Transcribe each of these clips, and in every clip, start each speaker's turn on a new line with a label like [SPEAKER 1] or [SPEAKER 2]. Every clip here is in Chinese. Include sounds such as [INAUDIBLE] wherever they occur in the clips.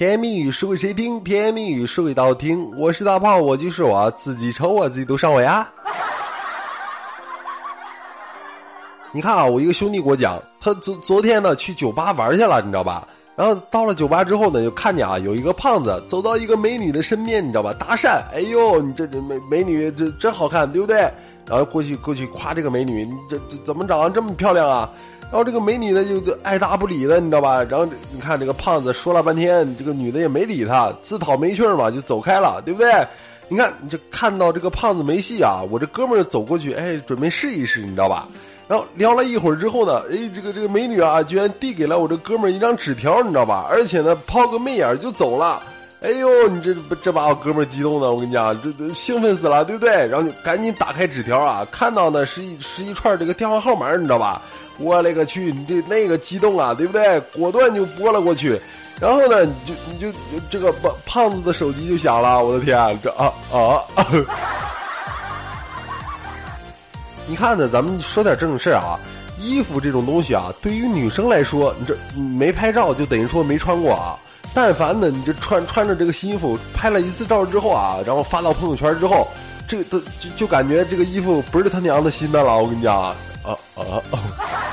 [SPEAKER 1] 甜言蜜语说给谁听？甜言蜜语说给大听。我是大胖，我就是我自己瞅我自己都上火呀！你看啊，我一个兄弟给我讲，他昨昨天呢去酒吧玩去了，你知道吧？然后到了酒吧之后呢，就看见啊有一个胖子走到一个美女的身边，你知道吧？搭讪，哎呦，你这这美美女这真好看，对不对？然后过去过去夸这个美女，你这这怎么长得这么漂亮啊？然后这个美女呢就爱答不理的，你知道吧？然后你看这个胖子说了半天，这个女的也没理他，自讨没趣嘛，就走开了，对不对？你看，这看到这个胖子没戏啊，我这哥们儿走过去，哎，准备试一试，你知道吧？然后聊了一会儿之后呢，哎，这个这个美女啊，居然递给了我这哥们儿一张纸条，你知道吧？而且呢，抛个媚眼就走了。哎呦，你这这把我哥们儿激动的，我跟你讲，这这兴奋死了，对不对？然后就赶紧打开纸条啊，看到呢是一是一串这个电话号码，你知道吧？我勒个去，你这那个激动啊，对不对？果断就拨了过去，然后呢，你就你就这个胖胖子的手机就响了，我的天，这啊啊！[LAUGHS] 你看呢，咱们说点正事啊，衣服这种东西啊，对于女生来说，你这没拍照就等于说没穿过啊。但凡呢，你这穿穿着这个新衣服拍了一次照之后啊，然后发到朋友圈之后，这个都就就感觉这个衣服不是他娘的新的了，我跟你讲啊啊啊，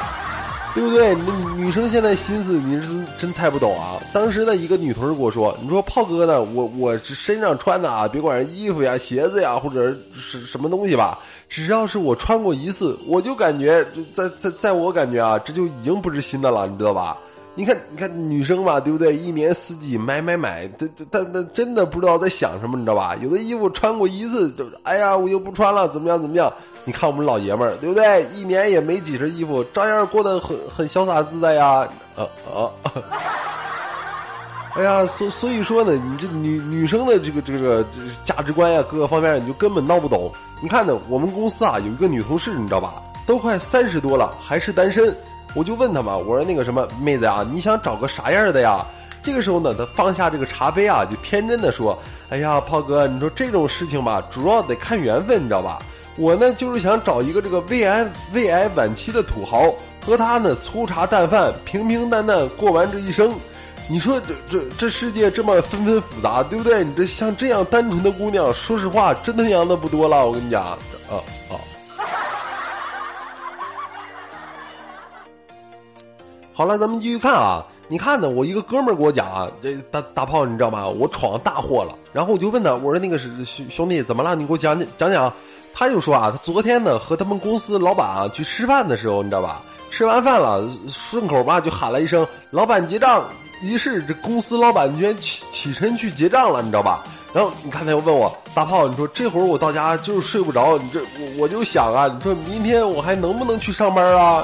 [SPEAKER 1] [LAUGHS] 对不对？那女生现在心思你是真猜不懂啊。当时呢，一个女同事跟我说：“你说炮哥呢，我我身上穿的啊，别管是衣服呀、鞋子呀，或者是什么东西吧，只要是我穿过一次，我就感觉在在在我感觉啊，这就已经不是新的了，你知道吧？”你看，你看女生嘛，对不对？一年四季买买买，这这，但但真的不知道在想什么，你知道吧？有的衣服穿过一次，就哎呀，我又不穿了，怎么样怎么样？你看我们老爷们儿，对不对？一年也没几身衣服，照样过得很很潇洒自在呀。啊啊！哎呀，所所以说呢，你这女女生的这个这个这个价值观呀，各个方面你就根本闹不懂。你看呢，我们公司啊有一个女同事，你知道吧？都快三十多了，还是单身。我就问他嘛，我说那个什么妹子啊，你想找个啥样的呀？这个时候呢，他放下这个茶杯啊，就天真的说：“哎呀，炮哥，你说这种事情吧，主要得看缘分，你知道吧？我呢就是想找一个这个胃癌胃癌晚期的土豪，和他呢粗茶淡饭，平平淡淡过完这一生。你说这这这世界这么纷纷复杂，对不对？你这像这样单纯的姑娘，说实话，真他娘的不多了。我跟你讲，啊啊。”好了，咱们继续看啊！你看呢，我一个哥们儿给我讲啊，这大大炮你知道吗？我闯大祸了。然后我就问他，我说那个是兄兄弟怎么了？你给我讲讲讲讲。他就说啊，他昨天呢和他们公司老板啊去吃饭的时候，你知道吧？吃完饭了，顺口吧就喊了一声“老板结账”，于是这公司老板居然起起身去结账了，你知道吧？然后你看他又问我大炮，你说这会儿我到家就是睡不着，你这我我就想啊，你说明天我还能不能去上班啊？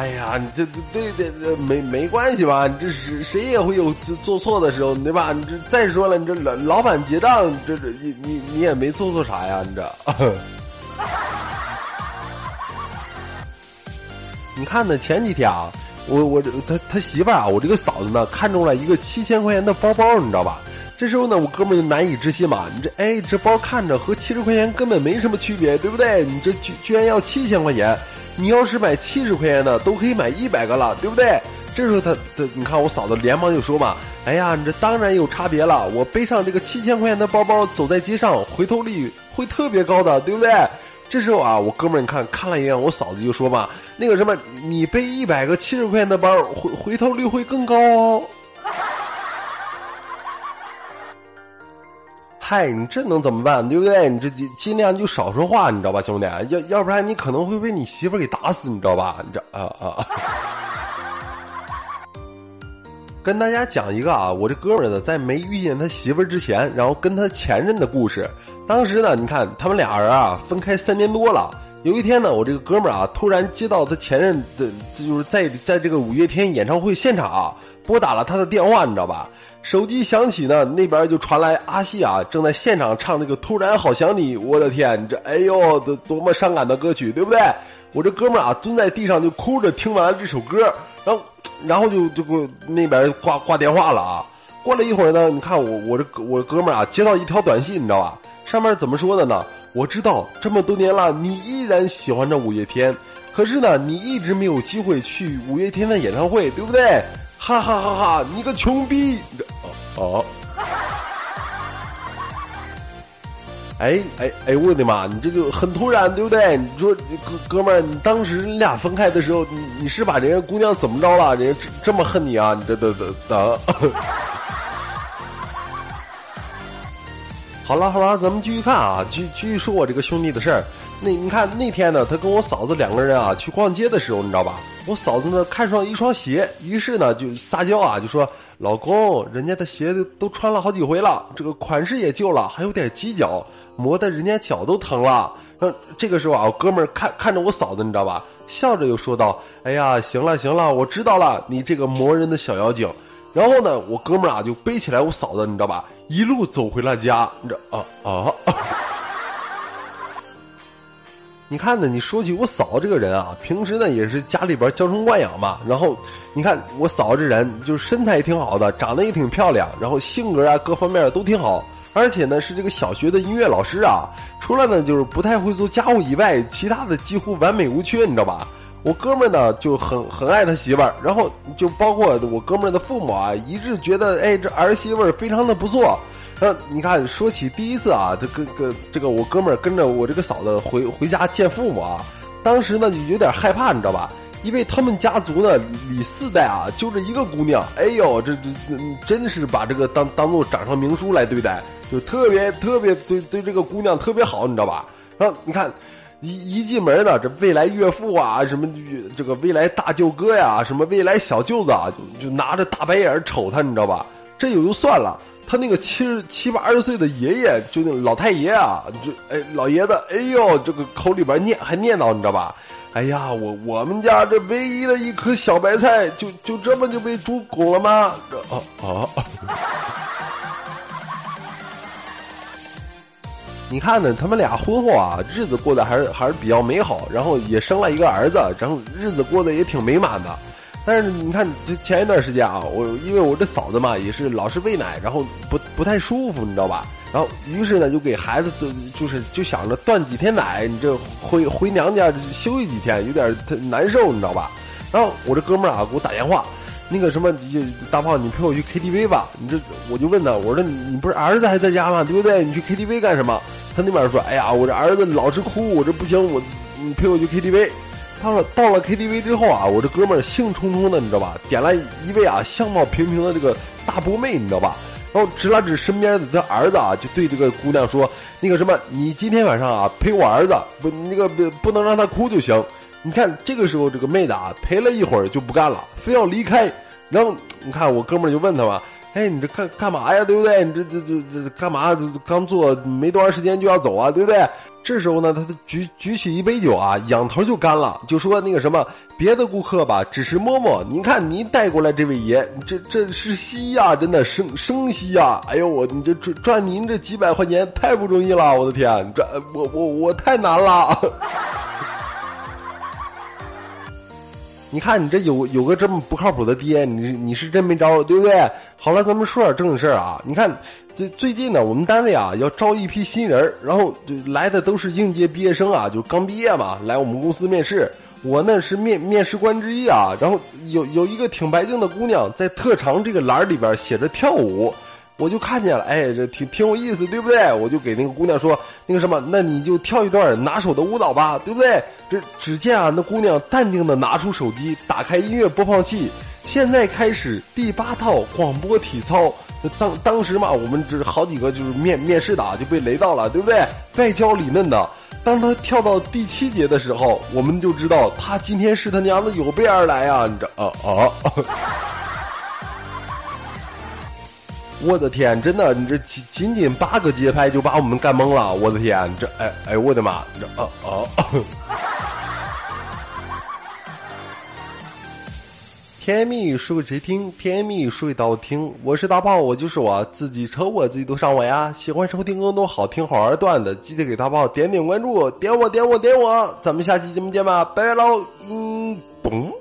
[SPEAKER 1] 哎呀，你这对对对，没没关系吧？这是谁也会有做错的时候，对吧？你这再说了，你这老老板结账，这这你你你也没做错啥呀？你这，[LAUGHS] 你看呢？前几天啊，我我这他他媳妇啊，我这个嫂子呢，看中了一个七千块钱的包包，你知道吧？这时候呢，我哥们就难以置信嘛，你这哎，这包看着和七十块钱根本没什么区别，对不对？你这居居然要七千块钱。你要是买七十块钱的，都可以买一百个了，对不对？这时候他他，你看我嫂子连忙就说嘛：“哎呀，你这当然有差别了。我背上这个七千块钱的包包，走在街上，回头率会特别高的，对不对？”这时候啊，我哥们儿你看看了一眼我嫂子，就说嘛：“那个什么，你背一百个七十块钱的包，回回头率会更高哦。”嗨，你这能怎么办？对不对？你这尽量就少说话，你知道吧，兄弟？要要不然你可能会被你媳妇给打死，你知道吧？你这啊啊！跟大家讲一个啊，我这哥们儿呢，在没遇见他媳妇之前，然后跟他前任的故事。当时呢，你看他们俩人啊，分开三年多了。有一天呢，我这个哥们儿啊，突然接到他前任的，就是在在这个五月天演唱会现场啊，拨打了他的电话，你知道吧？手机响起呢，那边就传来阿西啊正在现场唱那个《突然好想你》，我的天，这哎呦，多多么伤感的歌曲，对不对？我这哥们儿啊蹲在地上就哭着听完了这首歌，然后然后就就给那边挂挂电话了啊。过了一会儿呢，你看我我这我哥们儿啊接到一条短信，你知道吧？上面怎么说的呢？我知道这么多年了，你依然喜欢着五月天。可是呢，你一直没有机会去五月天的演唱会，对不对？哈哈哈哈！你个穷逼！哦。哎哎 [LAUGHS] 哎！我的妈！你这就很突然，对不对？你说哥哥们儿，你当时你俩分开的时候，你你是把人家姑娘怎么着了？人家这这么恨你啊？你这这这这。[LAUGHS] 好了好了，咱们继续看啊，继继续说我这个兄弟的事儿。那你看那天呢，他跟我嫂子两个人啊去逛街的时候，你知道吧？我嫂子呢看上一双鞋，于是呢就撒娇啊，就说：“老公，人家的鞋子都穿了好几回了，这个款式也旧了，还有点挤脚，磨得人家脚都疼了。”嗯，这个时候啊，我哥们儿看看着我嫂子，你知道吧？笑着又说道：“哎呀，行了行了，我知道了，你这个磨人的小妖精。”然后呢，我哥们儿啊就背起来我嫂子，你知道吧？一路走回了家，你知道啊啊。你看呢？你说起我嫂这个人啊，平时呢也是家里边娇生惯养嘛。然后你看我嫂这人，就是身材也挺好的，长得也挺漂亮，然后性格啊各方面都挺好。而且呢是这个小学的音乐老师啊。除了呢就是不太会做家务以外，其他的几乎完美无缺，你知道吧？我哥们呢就很很爱他媳妇儿，然后就包括我哥们的父母啊，一致觉得哎这儿媳妇儿非常的不错。那你看，说起第一次啊，这跟跟这个我哥们儿跟着我这个嫂子回回家见父母啊，当时呢就有点害怕，你知道吧？因为他们家族呢里四代啊就这一个姑娘，哎呦，这这真是把这个当当做掌上明珠来对待，就特别特别对对这个姑娘特别好，你知道吧？然后你看，一一进门呢，这未来岳父啊，什么这个未来大舅哥呀，什么未来小舅子啊，就拿着大白眼瞅他，你知道吧？这也就算了。他那个七十七八十岁的爷爷，就那老太爷啊，就哎老爷子，哎呦，这个口里边念还念叨，你知道吧？哎呀，我我们家这唯一的一颗小白菜，就就这么就被猪拱了吗？这啊啊啊！你看呢？他们俩婚后啊，日子过得还是还是比较美好，然后也生了一个儿子，然后日子过得也挺美满的。但是你看，这前一段时间啊，我因为我这嫂子嘛，也是老是喂奶，然后不不太舒服，你知道吧？然后于是呢，就给孩子就是就想着断几天奶，你这回回娘家休息几天，有点难受，你知道吧？然后我这哥们儿啊给我打电话，那个什么，大胖，你陪我去 KTV 吧？你这我就问他，我说你你不是儿子还在家吗？对不对？你去 KTV 干什么？他那边说，哎呀，我这儿子老是哭，我这不行，我你陪我去 KTV。他说到了 KTV 之后啊，我这哥们儿兴冲冲的，你知道吧？点了一位啊相貌平平的这个大波妹，你知道吧？然后指了指身边的他儿子啊，就对这个姑娘说：“那个什么，你今天晚上啊陪我儿子，不那个不不能让他哭就行。”你看这个时候这个妹子啊陪了一会儿就不干了，非要离开。然后你看我哥们儿就问他嘛。哎，你这干干嘛呀？对不对？你这这这这干嘛？刚做没多长时间就要走啊？对不对？这时候呢，他举举起一杯酒啊，仰头就干了，就说那个什么，别的顾客吧，只是摸摸。您看您带过来这位爷，这这是稀呀，真的生生稀呀！哎呦我，你这赚赚您这几百块钱太不容易了，我的天，赚我我我太难了。你看，你这有有个这么不靠谱的爹，你你是真没招，对不对？好了，咱们说点正事儿啊。你看，这最近呢，我们单位啊要招一批新人，然后来的都是应届毕业生啊，就刚毕业嘛，来我们公司面试。我呢是面面试官之一啊，然后有有一个挺白净的姑娘在特长这个栏里边写着跳舞。我就看见了，哎，这挺挺有意思，对不对？我就给那个姑娘说，那个什么，那你就跳一段拿手的舞蹈吧，对不对？这只见啊，那姑娘淡定的拿出手机，打开音乐播放器，现在开始第八套广播体操。当当时嘛，我们这好几个就是面面试的啊就被雷到了，对不对？外焦里嫩的。当他跳到第七节的时候，我们就知道他今天是他娘的有备而来啊！你这啊啊。我的天，真的，你这仅仅仅八个节拍就把我们干懵了！我的天，这哎哎，我的妈，这啊啊！[LAUGHS] 甜蜜说给谁听？甜蜜说给刀听。我是大炮，我就是我自己抽我自己都上我呀！喜欢收听更多好听好玩段子，记得给大炮点点关注，点我点我点我！咱们下期节目见吧，拜拜喽！音嘣。